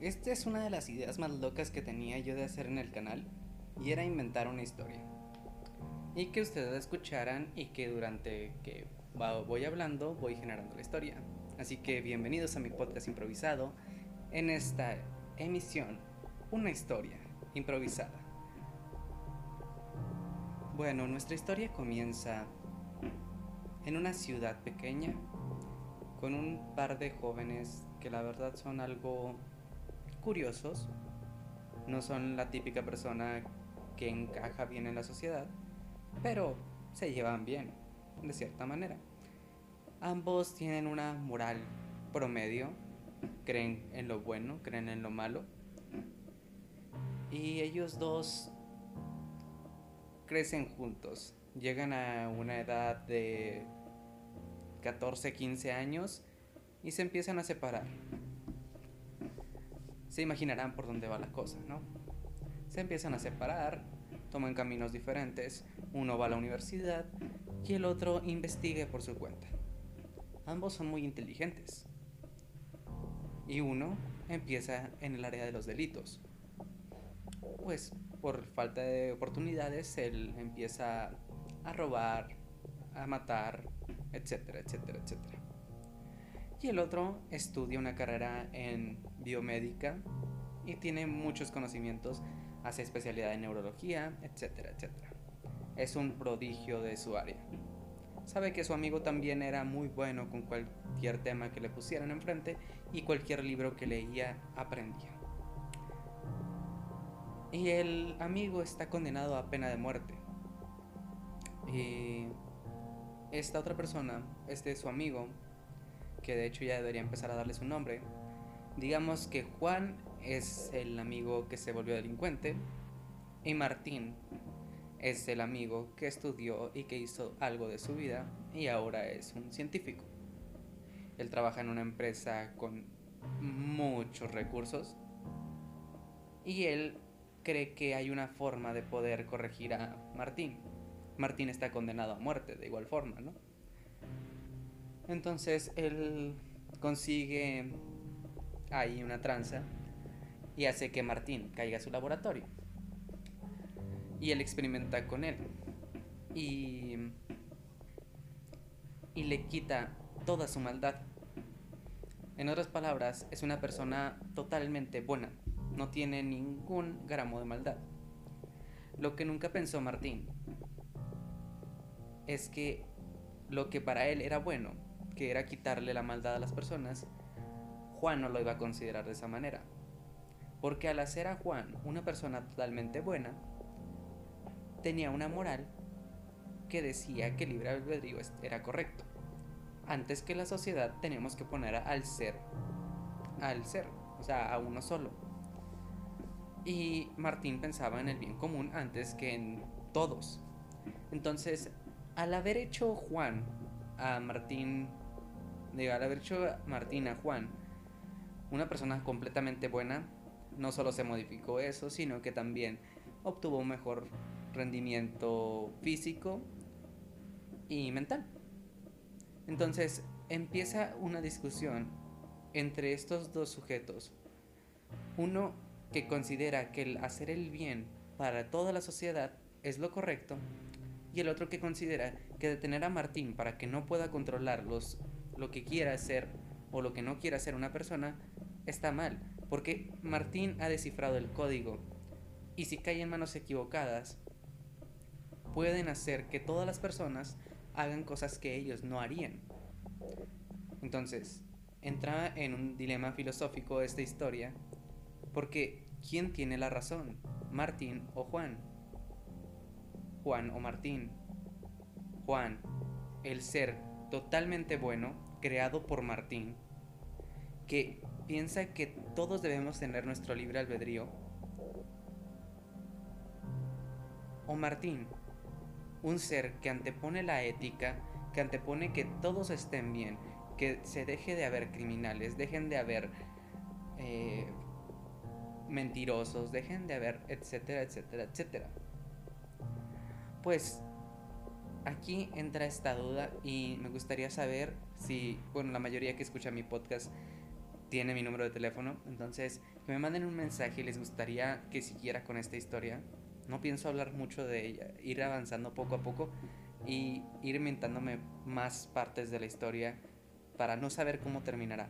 Esta es una de las ideas más locas que tenía yo de hacer en el canal y era inventar una historia. Y que ustedes escucharan y que durante que voy hablando voy generando la historia. Así que bienvenidos a mi podcast improvisado en esta emisión, una historia improvisada. Bueno, nuestra historia comienza en una ciudad pequeña con un par de jóvenes que la verdad son algo curiosos, no son la típica persona que encaja bien en la sociedad, pero se llevan bien, de cierta manera. Ambos tienen una moral promedio, creen en lo bueno, creen en lo malo, y ellos dos crecen juntos, llegan a una edad de 14, 15 años y se empiezan a separar se imaginarán por dónde va la cosa, ¿no? Se empiezan a separar, toman caminos diferentes, uno va a la universidad y el otro investigue por su cuenta. Ambos son muy inteligentes. Y uno empieza en el área de los delitos. Pues por falta de oportunidades, él empieza a robar, a matar, etcétera, etcétera, etcétera. Y el otro estudia una carrera en biomédica y tiene muchos conocimientos, hace especialidad en neurología, etcétera, etcétera. Es un prodigio de su área. Sabe que su amigo también era muy bueno con cualquier tema que le pusieran enfrente y cualquier libro que leía aprendía. Y el amigo está condenado a pena de muerte. Y esta otra persona, este es su amigo, que de hecho ya debería empezar a darle su nombre, Digamos que Juan es el amigo que se volvió delincuente y Martín es el amigo que estudió y que hizo algo de su vida y ahora es un científico. Él trabaja en una empresa con muchos recursos y él cree que hay una forma de poder corregir a Martín. Martín está condenado a muerte de igual forma, ¿no? Entonces él consigue hay una tranza y hace que Martín caiga a su laboratorio. Y él experimenta con él. Y, y le quita toda su maldad. En otras palabras, es una persona totalmente buena. No tiene ningún gramo de maldad. Lo que nunca pensó Martín es que lo que para él era bueno, que era quitarle la maldad a las personas, Juan no lo iba a considerar de esa manera. Porque al hacer a Juan una persona totalmente buena, tenía una moral que decía que el libre albedrío era correcto. Antes que la sociedad tenemos que poner al ser, al ser, o sea, a uno solo. Y Martín pensaba en el bien común antes que en todos. Entonces, al haber hecho Juan a Martín, al haber hecho Martín a Juan una persona completamente buena no solo se modificó eso, sino que también obtuvo un mejor rendimiento físico y mental. Entonces empieza una discusión entre estos dos sujetos. Uno que considera que el hacer el bien para toda la sociedad es lo correcto y el otro que considera que detener a Martín para que no pueda controlar lo que quiera hacer o lo que no quiera hacer una persona está mal, porque Martín ha descifrado el código y si cae en manos equivocadas, pueden hacer que todas las personas hagan cosas que ellos no harían. Entonces, entra en un dilema filosófico esta historia, porque ¿quién tiene la razón? ¿Martín o Juan? Juan o Martín. Juan, el ser totalmente bueno, creado por Martín, que piensa que todos debemos tener nuestro libre albedrío? O Martín, un ser que antepone la ética, que antepone que todos estén bien, que se deje de haber criminales, dejen de haber eh, mentirosos, dejen de haber, etcétera, etcétera, etcétera. Pues aquí entra esta duda y me gustaría saber si, bueno, la mayoría que escucha mi podcast tiene mi número de teléfono. Entonces, que me manden un mensaje y les gustaría que siguiera con esta historia. No pienso hablar mucho de ella, ir avanzando poco a poco y ir inventándome más partes de la historia para no saber cómo terminará.